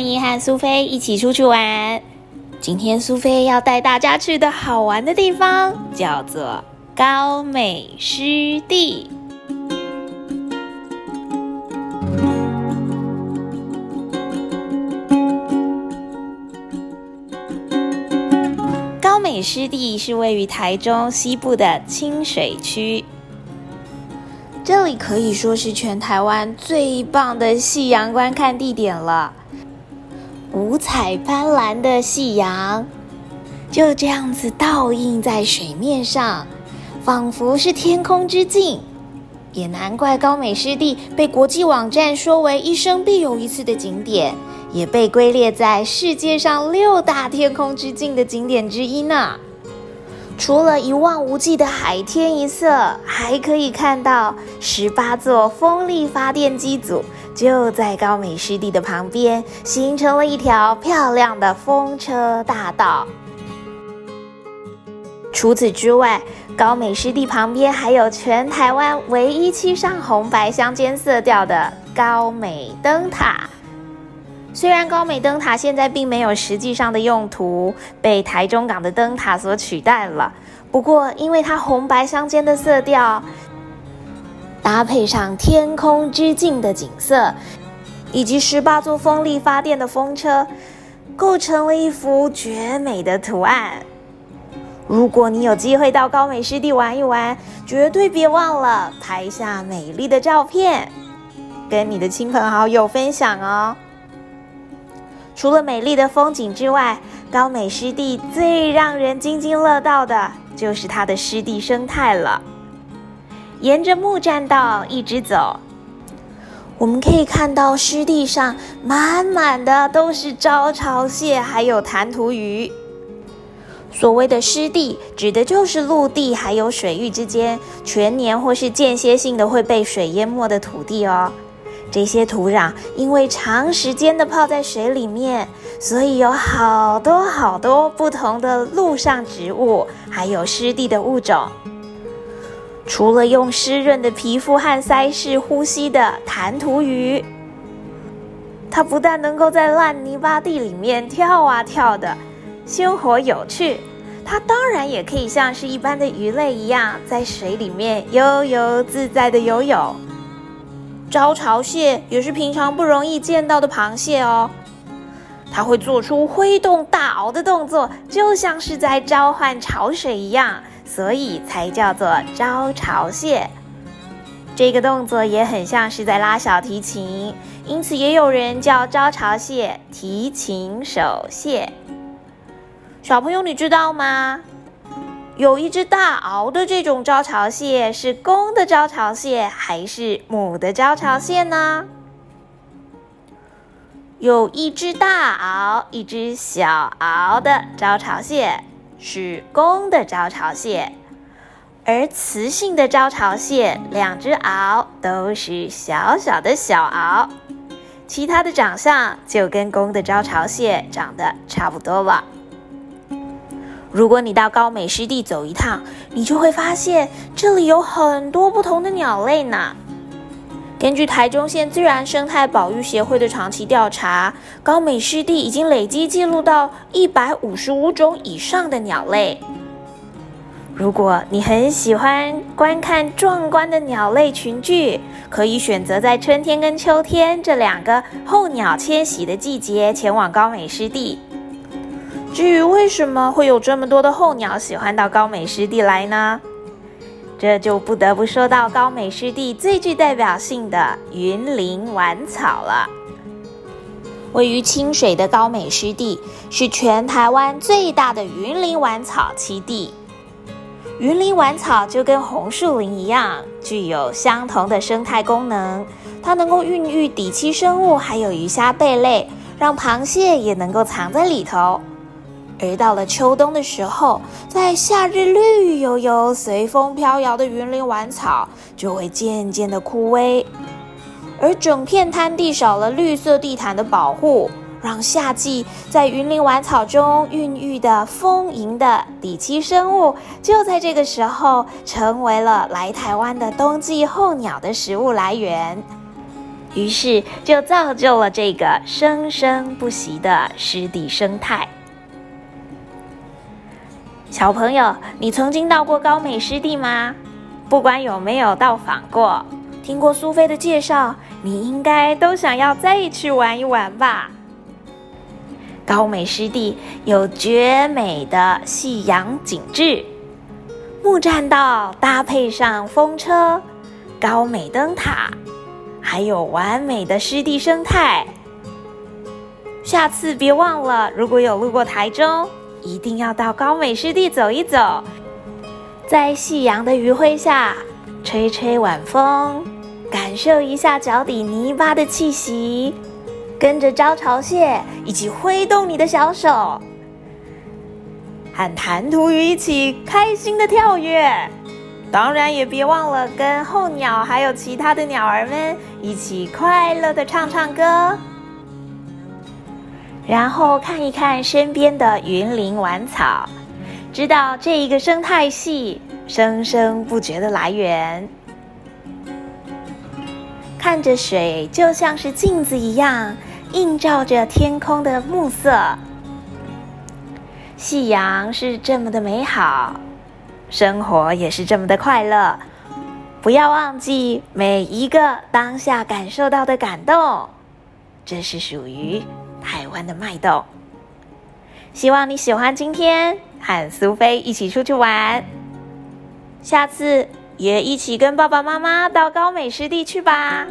欢迎和苏菲一起出去玩。今天苏菲要带大家去的好玩的地方叫做高美湿地。高美湿地是位于台中西部的清水区，这里可以说是全台湾最棒的夕阳观看地点了。五彩斑斓的夕阳就这样子倒映在水面上，仿佛是天空之镜。也难怪高美湿地被国际网站说为一生必有一次的景点，也被归列在世界上六大天空之镜的景点之一呢。除了一望无际的海天一色，还可以看到十八座风力发电机组就在高美湿地的旁边，形成了一条漂亮的风车大道。除此之外，高美湿地旁边还有全台湾唯一漆上红白相间色调的高美灯塔。虽然高美灯塔现在并没有实际上的用途，被台中港的灯塔所取代了。不过，因为它红白相间的色调，搭配上天空之镜的景色，以及十八座风力发电的风车，构成了一幅绝美的图案。如果你有机会到高美湿地玩一玩，绝对别忘了拍下美丽的照片，跟你的亲朋好友分享哦。除了美丽的风景之外，高美湿地最让人津津乐道的就是它的湿地生态了。沿着木栈道一直走，我们可以看到湿地上满满的都是招潮蟹，还有弹涂鱼。所谓的湿地，指的就是陆地还有水域之间全年或是间歇性的会被水淹没的土地哦。这些土壤因为长时间的泡在水里面，所以有好多好多不同的陆上植物，还有湿地的物种。除了用湿润的皮肤和鳃式呼吸的弹涂鱼，它不但能够在烂泥巴地里面跳啊跳的。鲜活有趣，它当然也可以像是一般的鱼类一样，在水里面悠游自在的游泳。招潮蟹也是平常不容易见到的螃蟹哦，它会做出挥动大螯的动作，就像是在召唤潮水一样，所以才叫做招潮蟹。这个动作也很像是在拉小提琴，因此也有人叫招潮蟹提琴手蟹。小朋友，你知道吗？有一只大螯的这种招潮蟹是公的招潮蟹还是母的招潮蟹呢？有一只大螯、一只小螯的招潮蟹是公的招潮蟹，而雌性的招潮蟹两只螯都是小小的小螯，其他的长相就跟公的招潮蟹长得差不多了。如果你到高美湿地走一趟，你就会发现这里有很多不同的鸟类呢。根据台中县自然生态保育协会的长期调查，高美湿地已经累积记录到一百五十五种以上的鸟类。如果你很喜欢观看壮观的鸟类群聚，可以选择在春天跟秋天这两个候鸟迁徙的季节前往高美湿地。至于为什么会有这么多的候鸟喜欢到高美湿地来呢？这就不得不说到高美湿地最具代表性的云林晚草了。位于清水的高美湿地是全台湾最大的云林晚草栖地。云林晚草就跟红树林一样，具有相同的生态功能。它能够孕育底栖生物，还有鱼虾贝类，让螃蟹也能够藏在里头。而到了秋冬的时候，在夏日绿油油、随风飘摇的云林晚草就会渐渐的枯萎，而整片滩地少了绿色地毯的保护，让夏季在云林晚草中孕育的丰盈的底栖生物，就在这个时候成为了来台湾的冬季候鸟的食物来源。于是就造就了这个生生不息的湿地生态。小朋友，你曾经到过高美湿地吗？不管有没有到访过，听过苏菲的介绍，你应该都想要再去玩一玩吧。高美湿地有绝美的夕阳景致，木栈道搭配上风车、高美灯塔，还有完美的湿地生态。下次别忘了，如果有路过台中，一定要到高美湿地走一走，在夕阳的余晖下吹吹晚风，感受一下脚底泥巴的气息。跟着招潮蟹一起挥动你的小手，和弹涂鱼一起开心的跳跃。当然也别忘了跟候鸟还有其他的鸟儿们一起快乐的唱唱歌。然后看一看身边的云林晚草，知道这一个生态系生生不绝的来源。看着水就像是镜子一样。映照着天空的暮色，夕阳是这么的美好，生活也是这么的快乐。不要忘记每一个当下感受到的感动，这是属于台湾的脉动。希望你喜欢今天和苏菲一起出去玩，下次也一起跟爸爸妈妈到高美湿地去吧。